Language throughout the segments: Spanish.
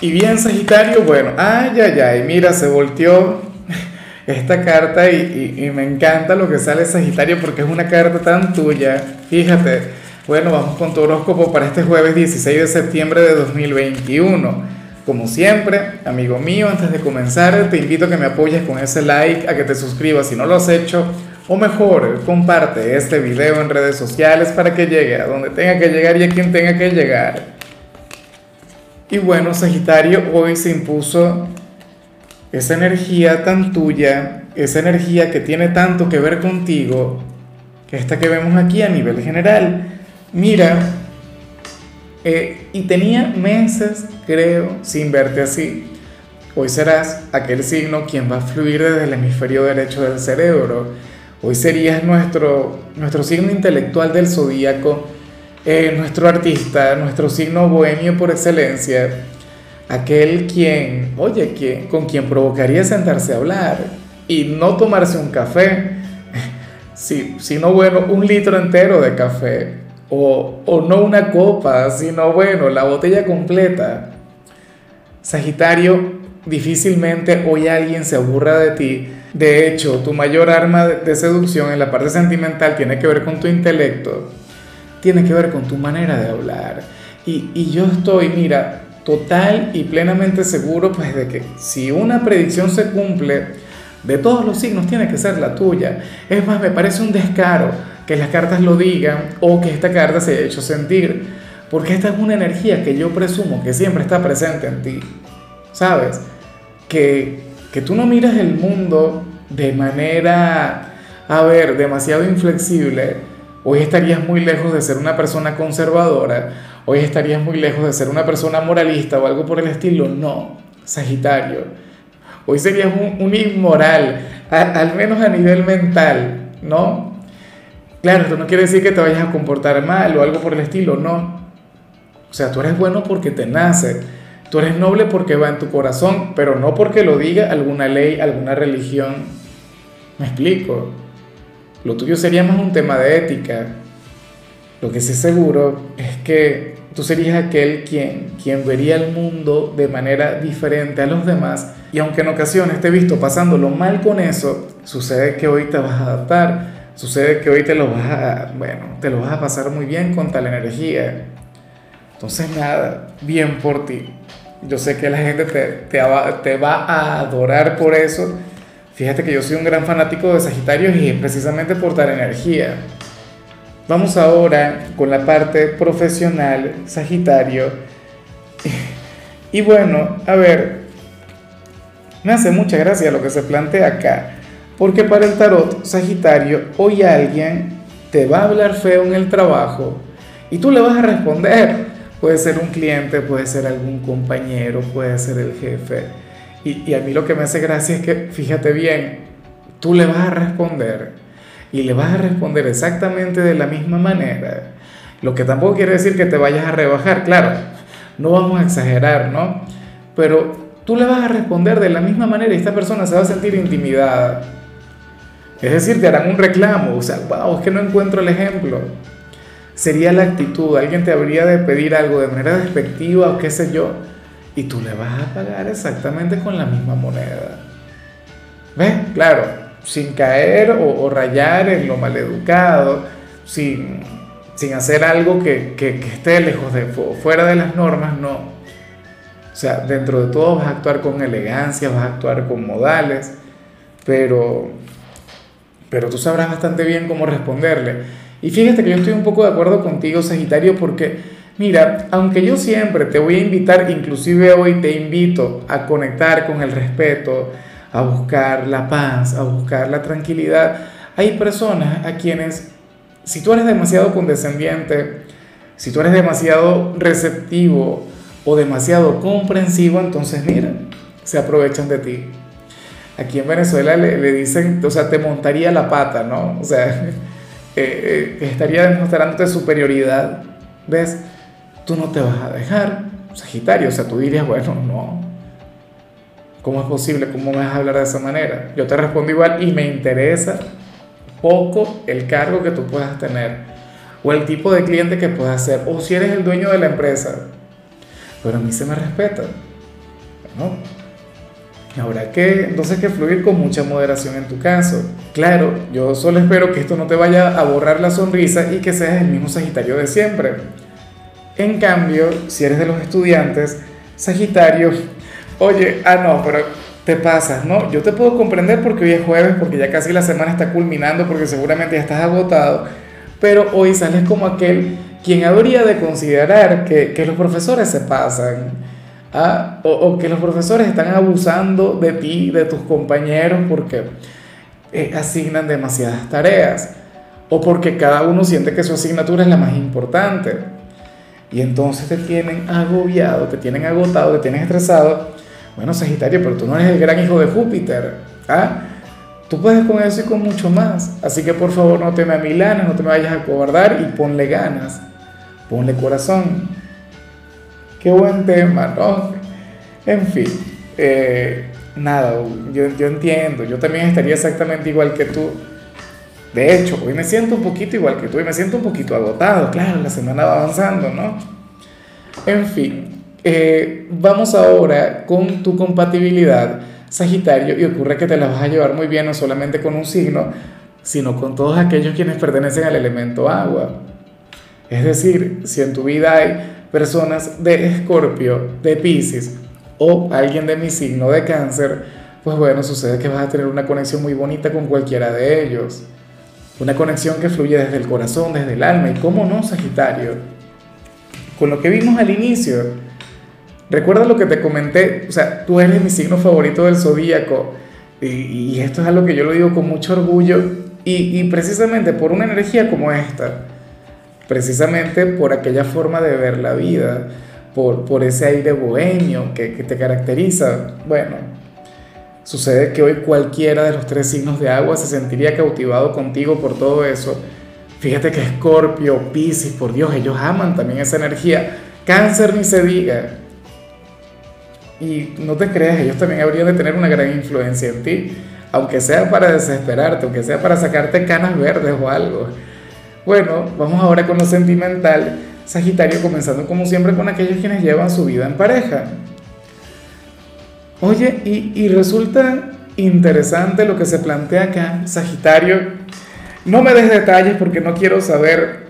Y bien, Sagitario, bueno, ay, ay, ay, mira, se volteó esta carta y, me encanta lo que sale Sagitario porque es una carta tan tuya. Fíjate, bueno, vamos con tu horóscopo para este jueves 16 de septiembre de 2021. Como siempre, amigo mío, antes de comenzar, te invito a que me apoyes con ese like, a que te suscribas si no lo has hecho, o mejor, comparte este video en redes sociales para que llegue a donde tenga que llegar y a quien tenga que llegar. Y bueno, Sagitario, hoy se impuso esa energía tan tuya, esa energía que tiene tanto que ver contigo, que esta que vemos aquí a nivel general. Mira, eh, y tenía meses, creo, sin verte así. Hoy serás aquel signo quien va a fluir desde el hemisferio derecho del cerebro. Hoy serías nuestro, nuestro signo intelectual del zodíaco eh, nuestro artista, nuestro signo bohemio por excelencia, aquel quien, oye, quien, con quien provocaría sentarse a hablar y no tomarse un café, sino bueno, un litro entero de café, o, o no una copa, sino bueno, la botella completa. Sagitario, difícilmente hoy alguien se aburra de ti. De hecho, tu mayor arma de seducción en la parte sentimental tiene que ver con tu intelecto tiene que ver con tu manera de hablar. Y, y, yo estoy, mira, total y plenamente seguro pues de que si una predicción se cumple, de todos los signos tiene que ser la tuya. Es más, me parece un descaro que las cartas lo digan o que esta carta se haya hecho sentir, porque esta es una energía que yo presumo que siempre está presente en ti. ¿Sabes? Que, que tú no miras el mundo de manera, a ver, demasiado inflexible, Hoy estarías muy lejos de ser una persona conservadora, hoy estarías muy lejos de ser una persona moralista o algo por el estilo. No, Sagitario. Hoy serías un, inmoral, al menos a nivel mental, ¿no? Claro, esto no quiere decir que te vayas a comportar mal o algo por el estilo, no. O sea, tú eres bueno porque te nace, tú eres noble porque va en tu corazón, pero no porque lo diga alguna ley, alguna religión. ¿Me explico? Lo tuyo sería más un tema de ética. Lo que sí seguro es que tú serías aquel quien, quien vería el mundo de manera diferente a los demás y aunque en ocasiones te he visto pasándolo mal con eso, sucede que hoy te vas a adaptar, sucede que hoy te lo vas a, bueno, te lo vas a pasar muy bien con tal energía. Entonces nada, bien por ti. Yo sé que la gente te, te, te va a adorar por eso Fíjate que yo soy un gran fanático de Sagitario y precisamente por dar energía. Vamos ahora con la parte profesional, Sagitario. Y bueno, a ver, me hace mucha gracia lo que se plantea acá, porque para el tarot Sagitario, hoy alguien te va a hablar feo en el trabajo y tú le vas a responder. Puede ser un cliente, puede ser algún compañero, puede ser el jefe y, a mí lo que me hace gracia es que, fíjate bien, tú le vas a responder y le vas a responder exactamente de la misma manera. Lo que tampoco quiere decir que te vayas a rebajar, claro, no vamos a exagerar, ¿no? Pero tú le vas a responder de la misma manera y esta persona se va a sentir intimidada. Es decir, te harán un reclamo, o sea, wow, es que no encuentro el ejemplo. Sería la actitud, alguien te habría de pedir algo de manera despectiva o qué sé yo y tú le vas a pagar exactamente con la misma moneda. ¿Ves? Claro, sin caer o, rayar en lo maleducado, sin, sin hacer algo que, que, esté lejos de, fuera de las normas, no. O sea, dentro de todo vas a actuar con elegancia, vas a actuar con modales, pero, pero tú sabrás bastante bien cómo responderle. Y fíjate que yo estoy un poco de acuerdo contigo, Sagitario, porque Mira, aunque yo siempre te voy a invitar, inclusive hoy te invito a conectar con el respeto, a buscar la paz, a buscar la tranquilidad, hay personas a quienes, si tú eres demasiado condescendiente, si tú eres demasiado receptivo o demasiado comprensivo, entonces mira, se aprovechan de ti. Aquí en Venezuela le, dicen, o sea, te montaría la pata, ¿no? O sea, eh, eh, estaría demostrándote superioridad, ¿ves? Tú no te vas a dejar, Sagitario, o sea, tú dirías, bueno, no, ¿cómo es posible? ¿Cómo me vas a hablar de esa manera? Yo te respondo igual y me interesa poco el cargo que tú puedas tener o el tipo de cliente que puedas ser o si eres el dueño de la empresa. Pero a mí se me respeta. ¿no? Habrá que entonces que fluir con mucha moderación en tu caso. Claro, yo solo espero que esto no te vaya a borrar la sonrisa y que seas el mismo Sagitario de siempre. En cambio, si eres de los estudiantes, Sagitario, oye, ah no, pero te pasas, ¿no? Yo te puedo comprender porque hoy es jueves, porque ya casi la semana está culminando, porque seguramente ya estás agotado, pero hoy sales como aquel quien habría de considerar que, que los profesores se pasan, ¿ah? o, que los profesores están abusando de ti, de tus compañeros, porque eh, asignan demasiadas tareas, o porque cada uno siente que su asignatura es la más importante. Y entonces te tienen agobiado, te tienen agotado, te tienen estresado bueno, Sagitario, pero tú no eres el gran hijo de Júpiter. ¿ah? Tú puedes con eso y con mucho más. Así que por favor no te me amilanes, no te me vayas a cobardar y ponle ganas. Ponle corazón. Qué buen tema, ¿no? En fin, eh, nada, yo, yo entiendo. Yo también estaría exactamente igual que tú. De hecho, hoy me siento un poquito igual que tú y me siento un poquito agotado. Claro, la semana va avanzando, ¿no? En fin, eh, vamos ahora con tu compatibilidad, Sagitario, y ocurre que te la vas a llevar muy bien no solamente con un signo, sino con todos aquellos quienes pertenecen al elemento agua. Es decir, si en tu vida hay personas de Escorpio, de Pisces o alguien de mi signo de Cáncer, pues bueno, sucede que vas a tener una conexión muy bonita con cualquiera de ellos. Una conexión que fluye desde el corazón, desde el alma. ¿Y cómo no, Sagitario? Con lo que vimos al inicio, Recuerda lo que te comenté, o sea, tú eres mi signo favorito del zodíaco y, esto es algo que yo lo digo con mucho orgullo y, precisamente por una energía como esta, precisamente por aquella forma de ver la vida, por, por ese aire bohemio que, que te caracteriza, bueno, sucede que hoy cualquiera de los tres signos de agua se sentiría cautivado contigo por todo eso. Fíjate que Escorpio, Piscis, por Dios, ellos aman también esa energía. Cáncer ni se diga. Y no te creas, ellos también habrían de tener una gran influencia en ti, aunque sea para desesperarte, aunque sea para sacarte canas verdes o algo. Bueno, vamos ahora con lo sentimental. Sagitario, comenzando como siempre con aquellos quienes llevan su vida en pareja. Oye, y, resulta interesante lo que se plantea acá, Sagitario. No me des detalles porque no quiero saber,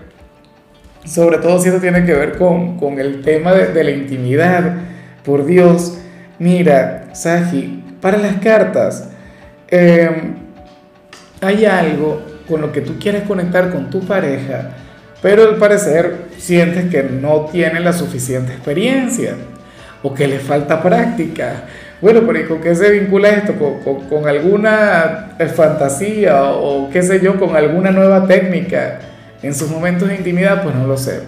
sobre todo si esto tiene que ver con, con el tema de, la intimidad. Por Dios, Mira, Saji, para las cartas, em, hay algo con lo que tú quieres conectar con tu pareja, pero al parecer sientes que no tiene la suficiente experiencia o que le falta práctica. Bueno, pero ¿y con qué se vincula esto? ¿Con, con alguna fantasía o qué sé yo, con alguna nueva técnica en sus momentos de intimidad? Pues no lo sé.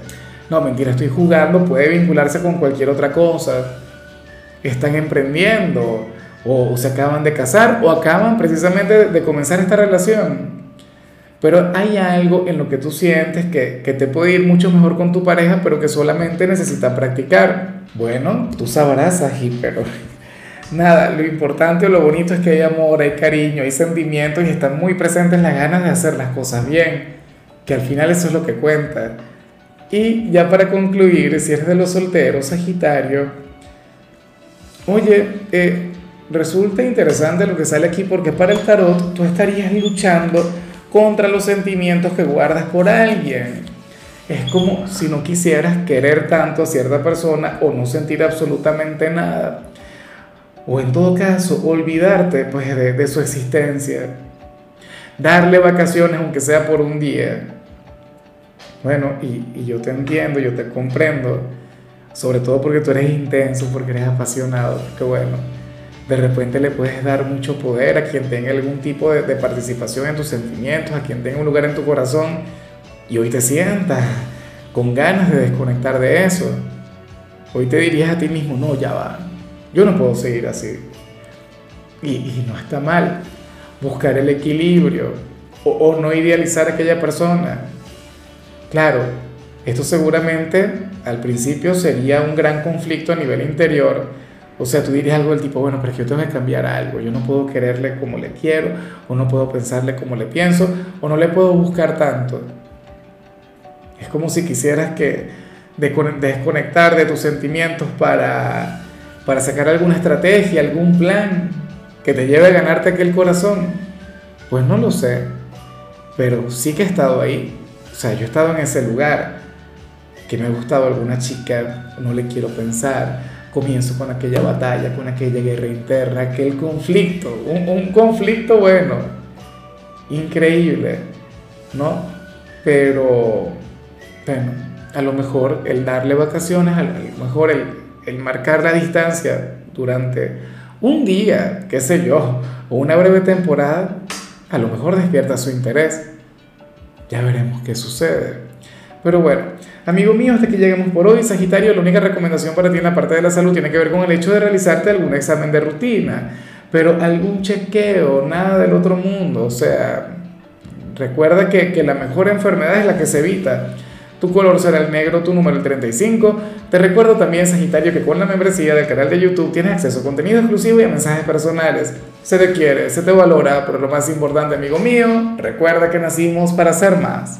No, mentira, estoy jugando, puede vincularse con cualquier otra cosa están emprendiendo o, se acaban de casar o acaban precisamente de, comenzar esta relación. Pero hay algo en lo que tú sientes que, que, te puede ir mucho mejor con tu pareja, pero que solamente necesita practicar. Bueno, tú sabrás, Ají, pero nada, lo importante o lo bonito es que hay amor, hay cariño, hay sentimientos y están muy presentes las ganas de hacer las cosas bien, que al final eso es lo que cuenta. Y ya para concluir, si eres de los solteros, Sagitario, Oye, eh, resulta interesante lo que sale aquí porque para el tarot tú estarías luchando contra los sentimientos que guardas por alguien. Es como si no quisieras querer tanto a cierta persona o no sentir absolutamente nada. O en todo caso, olvidarte pues, de, su existencia. Darle vacaciones aunque sea por un día. Bueno, y, yo te entiendo, yo te comprendo sobre todo porque tú eres intenso, porque eres apasionado, porque bueno, de repente le puedes dar mucho poder a quien tenga algún tipo de, participación en tus sentimientos, a quien tenga un lugar en tu corazón, y hoy te sientas con ganas de desconectar de eso. Hoy te dirías a ti mismo, no, ya va, yo no puedo seguir así. Y, no está mal buscar el equilibrio o, o no idealizar a aquella persona. Claro, esto seguramente al principio sería un gran conflicto a nivel interior. O sea, tú dirías algo del tipo, bueno, pero es que yo tengo que cambiar algo. Yo no puedo quererle como le quiero, o no puedo pensarle como le pienso, o no le puedo buscar tanto. Es como si quisieras que desconectar de tus sentimientos para, para sacar alguna estrategia, algún plan que te lleve a ganarte aquel corazón. Pues no lo sé, pero sí que he estado ahí. O sea, yo he estado en ese lugar, que me ha gustado alguna chica, no le quiero pensar, comienzo con aquella batalla, con aquella guerra interna, aquel conflicto, un, un conflicto bueno, increíble, ¿no? Pero, bueno, a lo mejor el darle vacaciones, a lo mejor el, el marcar la distancia durante un día, qué sé yo, o una breve temporada, a lo mejor despierta su interés. Ya veremos qué sucede. Pero bueno, amigo mío, hasta que lleguemos por hoy, Sagitario, la única recomendación para ti en la parte de la salud tiene que ver con el hecho de realizarte algún examen de rutina, pero algún chequeo, nada del otro mundo. O sea, recuerda que, que la mejor enfermedad es la que se evita. Tu color será el negro, tu número el 35. Te recuerdo también, Sagitario, que con la membresía del canal de YouTube tienes acceso a contenido exclusivo y a mensajes personales. Se te quiere, se te valora, pero lo más importante, amigo mío, recuerda que nacimos para ser más.